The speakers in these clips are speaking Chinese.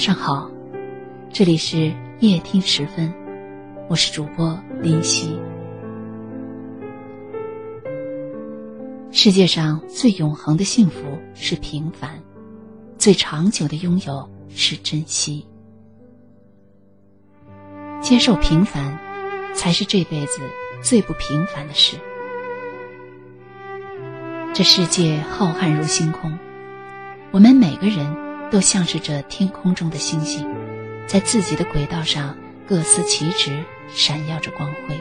上好，这里是夜听时分，我是主播林夕。世界上最永恒的幸福是平凡，最长久的拥有是珍惜。接受平凡，才是这辈子最不平凡的事。这世界浩瀚如星空，我们每个人都像是这天空中的星星，在自己的轨道上各司其职，闪耀着光辉。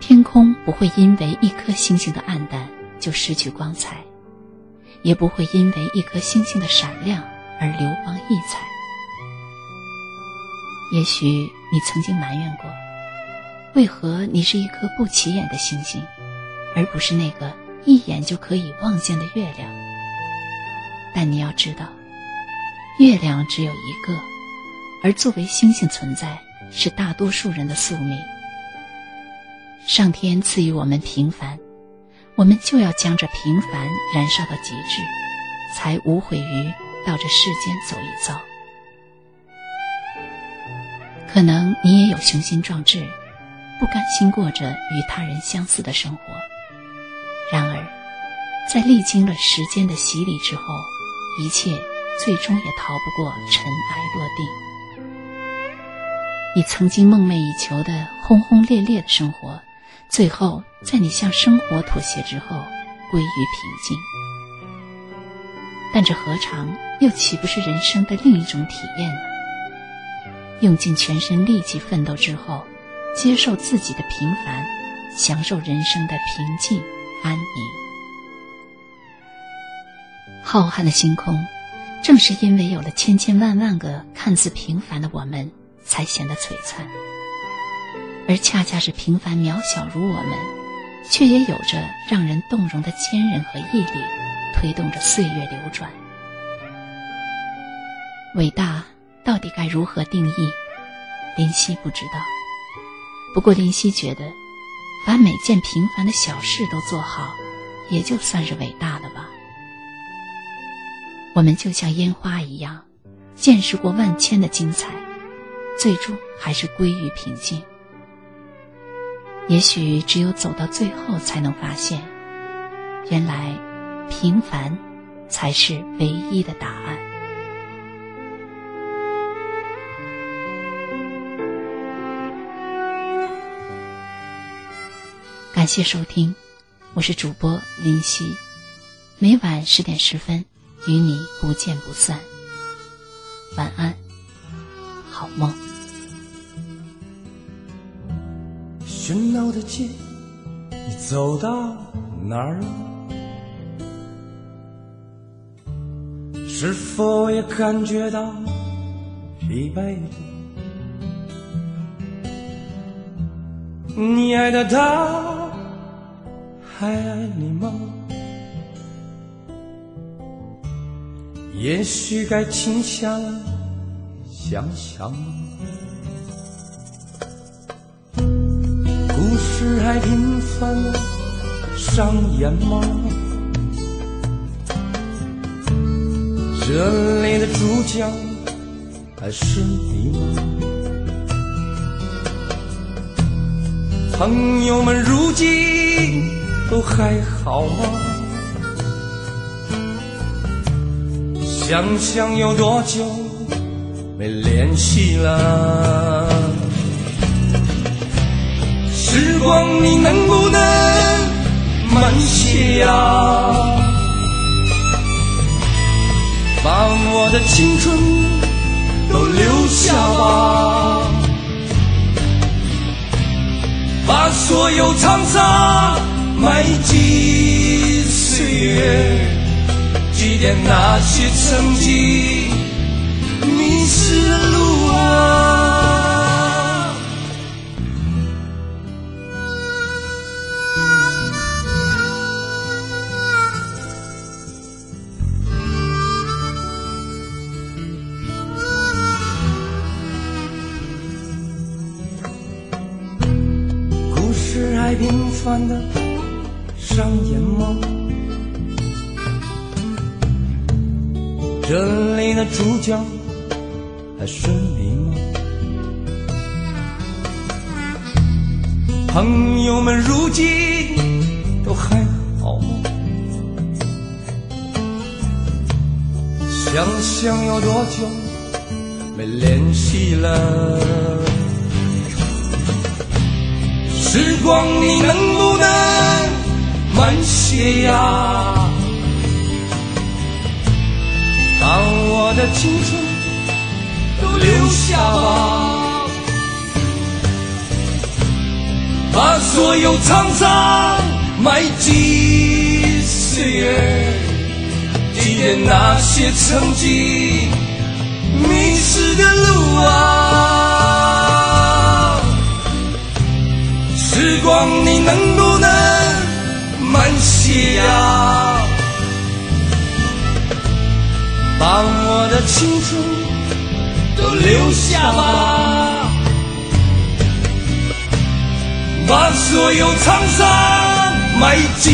天空不会因为一颗星星的暗淡就失去光彩，也不会因为一颗星星的闪亮而流光溢彩。也许你曾经埋怨过，为何你是一颗不起眼的星星？而不是那个一眼就可以望见的月亮。但你要知道，月亮只有一个，而作为星星存在，是大多数人的宿命。上天赐予我们平凡，我们就要将这平凡燃烧到极致，才无悔于到这世间走一遭。可能你也有雄心壮志，不甘心过着与他人相似的生活。然而，在历经了时间的洗礼之后，一切最终也逃不过尘埃落定。你曾经梦寐以求的轰轰烈烈的生活，最后在你向生活妥协之后，归于平静。但这何尝又岂不是人生的另一种体验呢？用尽全身力气奋斗之后，接受自己的平凡，享受人生的平静。安宁。浩瀚的星空，正是因为有了千千万万个看似平凡的我们，才显得璀璨。而恰恰是平凡渺小如我们，却也有着让人动容的坚韧和毅力，推动着岁月流转。伟大到底该如何定义？林夕不知道。不过林夕觉得。把每件平凡的小事都做好，也就算是伟大了吧。我们就像烟花一样，见识过万千的精彩，最终还是归于平静。也许只有走到最后，才能发现，原来平凡才是唯一的答案。感谢收听，我是主播林夕，每晚十点十分与你不见不散。晚安，好梦。喧闹的街，你走到哪儿了？是否也感觉到疲惫？你爱的他。还爱你吗？也许该停下来想想。故事还平凡的上演吗？这里的主角还是你吗？朋友们，如今。都还好吗？想想有多久没联系了？时光，你能不能慢些呀？把我的青春都留下吧，把所有沧桑。埋进岁月，祭奠那些曾经迷失的路啊！故事还平凡的。上演吗？这里的主角还是你吗？朋友们如今都还好吗？想想有多久没联系了？时光，你能不能慢些呀？的青春都留下吧，把所有沧桑埋进岁月，祭奠那些曾经把我的青春都留下吧，把所有沧桑埋进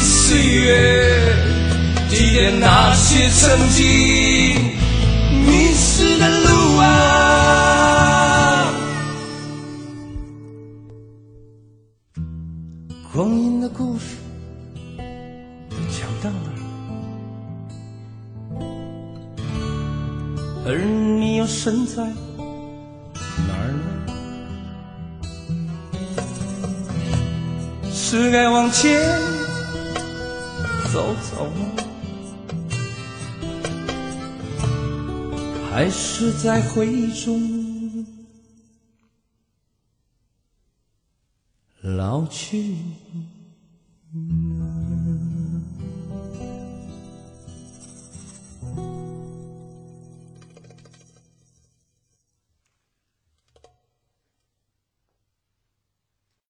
岁月，祭奠那些曾经迷失的路啊。光阴的故事讲到哪？而你又身在哪儿呢？是该往前走走吗？还是在回忆中老去？